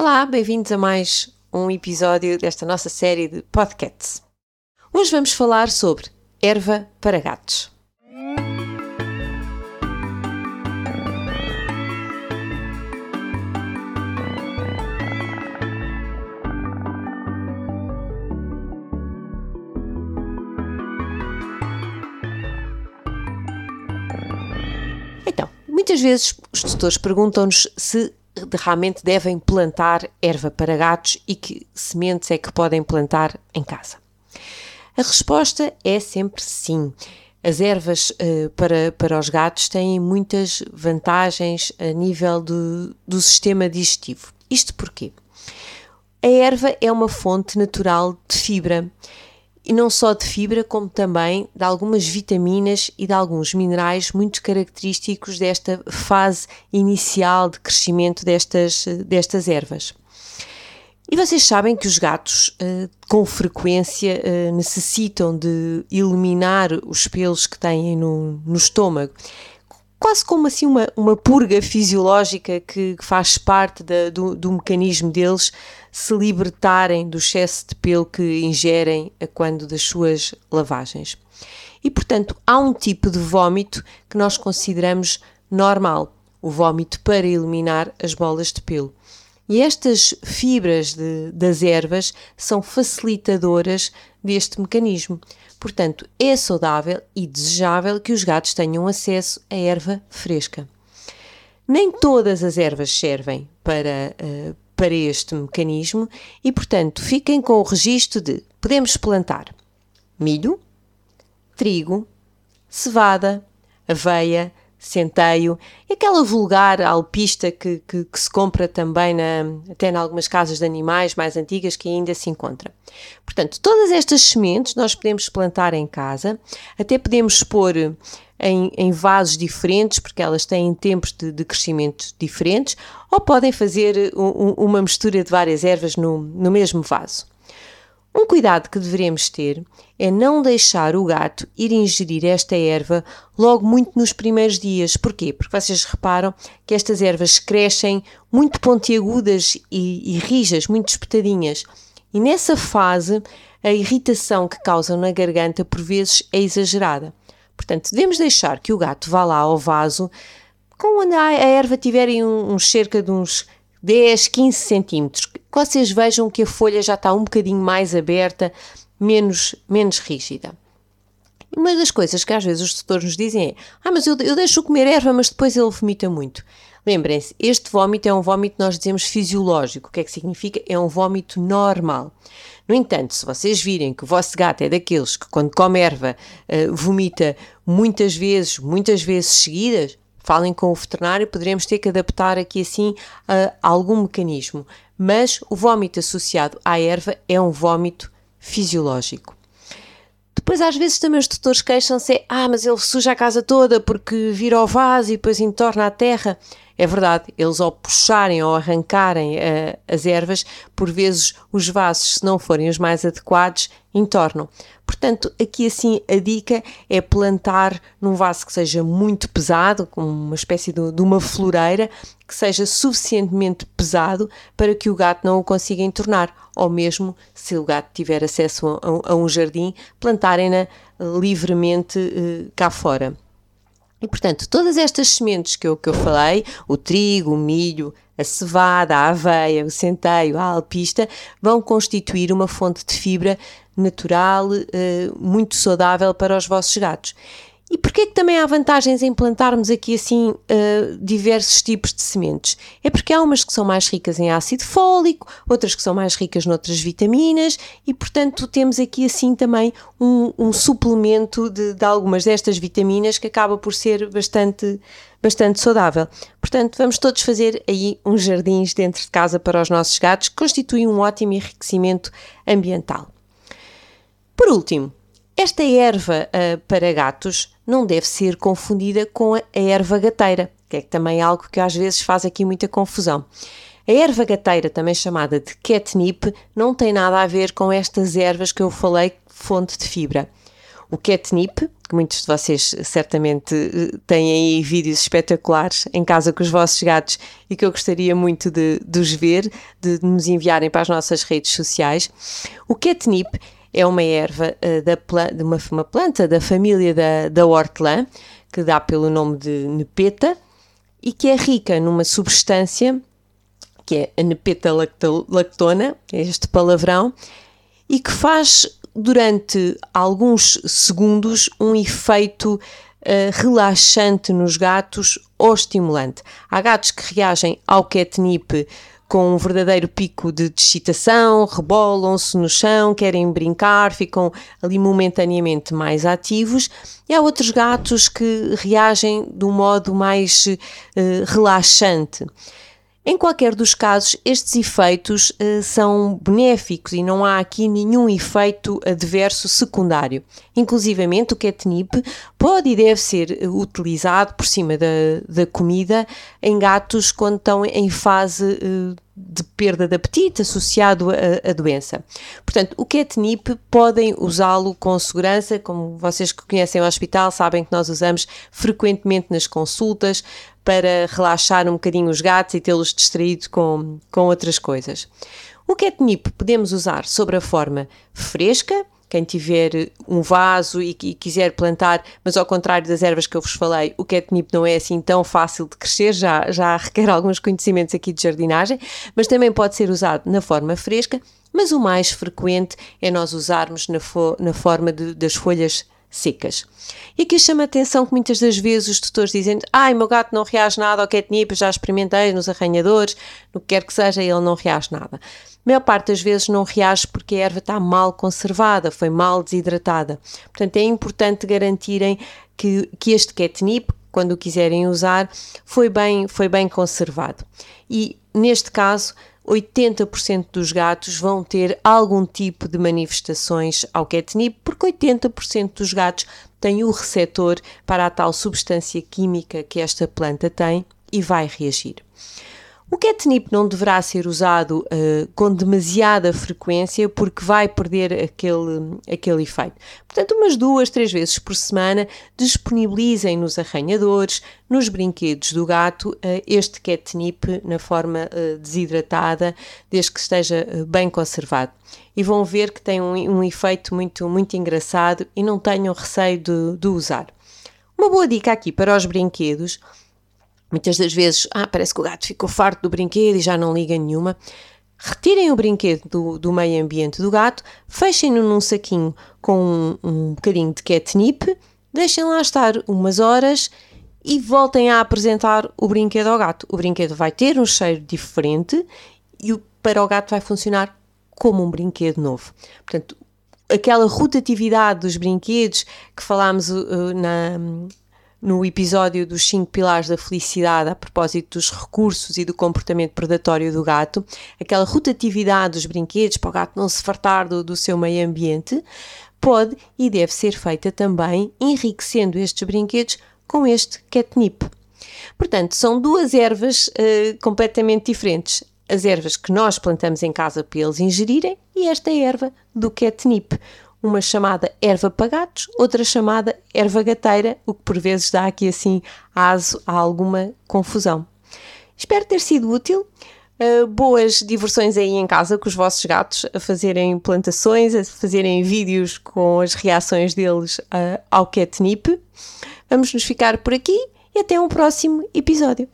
Olá, bem-vindos a mais um episódio desta nossa série de podcasts. Hoje vamos falar sobre erva para gatos. Então, muitas vezes os tutores perguntam-nos se realmente devem plantar erva para gatos e que sementes é que podem plantar em casa. A resposta é sempre sim. As ervas uh, para, para os gatos têm muitas vantagens a nível do, do sistema digestivo. Isto porquê? A erva é uma fonte natural de fibra e não só de fibra, como também de algumas vitaminas e de alguns minerais muito característicos desta fase inicial de crescimento destas, destas ervas. E vocês sabem que os gatos, uh, com frequência, uh, necessitam de eliminar os pelos que têm no, no estômago, quase como assim uma, uma purga fisiológica que faz parte da, do, do mecanismo deles se libertarem do excesso de pelo que ingerem a quando das suas lavagens. E, portanto, há um tipo de vômito que nós consideramos normal, o vômito para eliminar as bolas de pelo. E estas fibras de, das ervas são facilitadoras deste mecanismo. Portanto, é saudável e desejável que os gatos tenham acesso à erva fresca. Nem todas as ervas servem para, uh, para este mecanismo e, portanto, fiquem com o registro de podemos plantar milho, trigo, cevada, aveia, centeio, e aquela vulgar alpista que, que, que, se compra também na, até em algumas casas de animais mais antigas que ainda se encontra. Portanto, todas estas sementes nós podemos plantar em casa, até podemos pôr em, em vasos diferentes, porque elas têm tempos de, de crescimento diferentes, ou podem fazer um, uma mistura de várias ervas no, no mesmo vaso. Um cuidado que devemos ter é não deixar o gato ir ingerir esta erva logo muito nos primeiros dias. Porquê? Porque vocês reparam que estas ervas crescem muito pontiagudas e, e rijas, muito espetadinhas. E nessa fase, a irritação que causam na garganta por vezes é exagerada. Portanto, devemos deixar que o gato vá lá ao vaso quando a erva tiver um cerca de uns 10, 15 centímetros, que vocês vejam que a folha já está um bocadinho mais aberta, menos, menos rígida. Uma das coisas que às vezes os tutores nos dizem é: Ah, mas eu, eu deixo comer erva, mas depois ele vomita muito. Lembrem-se, este vómito é um vómito, nós dizemos fisiológico. O que é que significa? É um vómito normal. No entanto, se vocês virem que o vosso gato é daqueles que, quando come erva, uh, vomita muitas vezes, muitas vezes seguidas, falem com o veterinário, poderemos ter que adaptar aqui assim uh, algum mecanismo. Mas o vómito associado à erva é um vómito fisiológico. Depois, às vezes, também os tutores queixam-se: ah, mas ele suja a casa toda porque vira ao vaso e depois entorna a terra. É verdade, eles ao puxarem ou arrancarem uh, as ervas, por vezes os vasos, se não forem os mais adequados, entornam. Portanto, aqui assim a dica é plantar num vaso que seja muito pesado, com uma espécie de, de uma floreira, que seja suficientemente pesado para que o gato não o consiga entornar, ou mesmo se o gato tiver acesso a, a, a um jardim, plantarem-na livremente uh, cá fora. E, portanto, todas estas sementes que eu, que eu falei, o trigo, o milho, a cevada, a aveia, o centeio, a alpista, vão constituir uma fonte de fibra natural, uh, muito saudável para os vossos gatos. E porquê que também há vantagens em plantarmos aqui assim uh, diversos tipos de sementes? É porque há umas que são mais ricas em ácido fólico, outras que são mais ricas noutras vitaminas e, portanto, temos aqui assim também um, um suplemento de, de, algumas destas vitaminas que acaba por ser bastante, bastante saudável. Portanto, vamos todos fazer aí uns jardins dentro de casa para os nossos gatos, que constituem um ótimo enriquecimento ambiental. Por último, esta erva uh, para gatos não deve ser confundida com a erva gateira, que é também algo que às vezes faz aqui muita confusão. A erva gateira, também chamada de catnip, não tem nada a ver com estas ervas que eu falei, fonte de fibra. o catnip, que muitos de vocês certamente eh, têm aí vídeos espetaculares em casa com os vossos gatos e que eu gostaria muito de, de os ver, de nos enviarem para as nossas redes sociais. O catnip é uma erva uh, da de uma, uma, planta da família da, da hortelã, que dá pelo nome de nepeta, e que é rica numa substância que é a nepeta lactona, é este palavrão, e que faz durante alguns segundos um efeito uh, relaxante nos gatos ou estimulante. Há gatos que reagem ao catnip com um verdadeiro pico de excitação, rebolam-se no chão, querem brincar, ficam ali momentaneamente mais ativos, e há outros gatos que reagem de um modo mais uh, relaxante. Em qualquer dos casos, estes efeitos uh, são benéficos e não há aqui nenhum efeito adverso secundário. Inclusivamente, o catnip pode e deve ser eh, utilizado por cima da, da comida em gatos quando estão em fase uh, de perda de apetite associado à doença. Portanto, o catnip podem usá-lo com segurança, como vocês que conhecem o hospital sabem que nós usamos frequentemente nas consultas para relaxar um bocadinho os gatos e tê-los distraídos com, com outras coisas. O catnip podemos usar sobre a forma fresca, quem tiver um vaso e, e, quiser plantar, mas ao contrário das ervas que eu vos falei, o catnip não é assim tão fácil de crescer, já, já requer alguns conhecimentos aqui de jardinagem, mas também pode ser usado na forma fresca, mas o mais frequente é nós usarmos na, fo na forma de, das folhas secas. E aqui chama a atenção que muitas das vezes os tutores dizem ai, meu gato não reage nada ao catnip, já experimentei nos arranhadores, no que quer que seja, ele não reage nada. A maior parte das vezes não reage porque a erva está mal conservada, foi mal desidratada. Portanto, é importante garantirem que, que este catnip, quando o quiserem usar, foi bem, foi bem conservado. E neste caso, 80% dos gatos vão ter algum tipo de manifestações ao catnip, porque 80% dos gatos têm o receptor para a tal substância química que esta planta tem e vai reagir. O catnip não deverá ser usado uh, com demasiada frequência porque vai perder aquele, aquele efeito. Portanto, umas duas, três vezes por semana disponibilizem nos arranhadores, nos brinquedos do gato, uh, este catnip na forma uh, desidratada, desde que esteja bem conservado. E vão ver que tem um, um, efeito muito, muito engraçado e não tenham receio de, de usar. Uma boa dica aqui para os brinquedos Muitas das vezes, ah, parece que o gato ficou farto do brinquedo e já não liga nenhuma. Retirem o brinquedo do, do meio ambiente do gato, fechem-no num saquinho com um, um bocadinho de catnip, deixem lá estar umas horas e voltem a apresentar o brinquedo ao gato. O brinquedo vai ter um cheiro diferente e para o gato vai funcionar como um brinquedo novo. Portanto, aquela rotatividade dos brinquedos que falámos uh, na, no episódio dos 5 pilares da felicidade, a propósito dos recursos e do comportamento predatório do gato, aquela rotatividade dos brinquedos para o gato não se fartar do, do seu meio ambiente, pode e deve ser feita também enriquecendo estes brinquedos com este catnip. Portanto, são duas ervas uh, completamente diferentes. As ervas que nós plantamos em casa para eles ingerirem e esta erva do catnip uma chamada erva pagatos, outra chamada erva gateira, o que por vezes dá aqui assim aso a alguma confusão. Espero ter sido útil. Uh, boas diversões aí em casa com os vossos gatos a fazerem plantações, a fazerem vídeos com as reações deles uh, ao catnip. Vamos nos ficar por aqui e até um próximo episódio.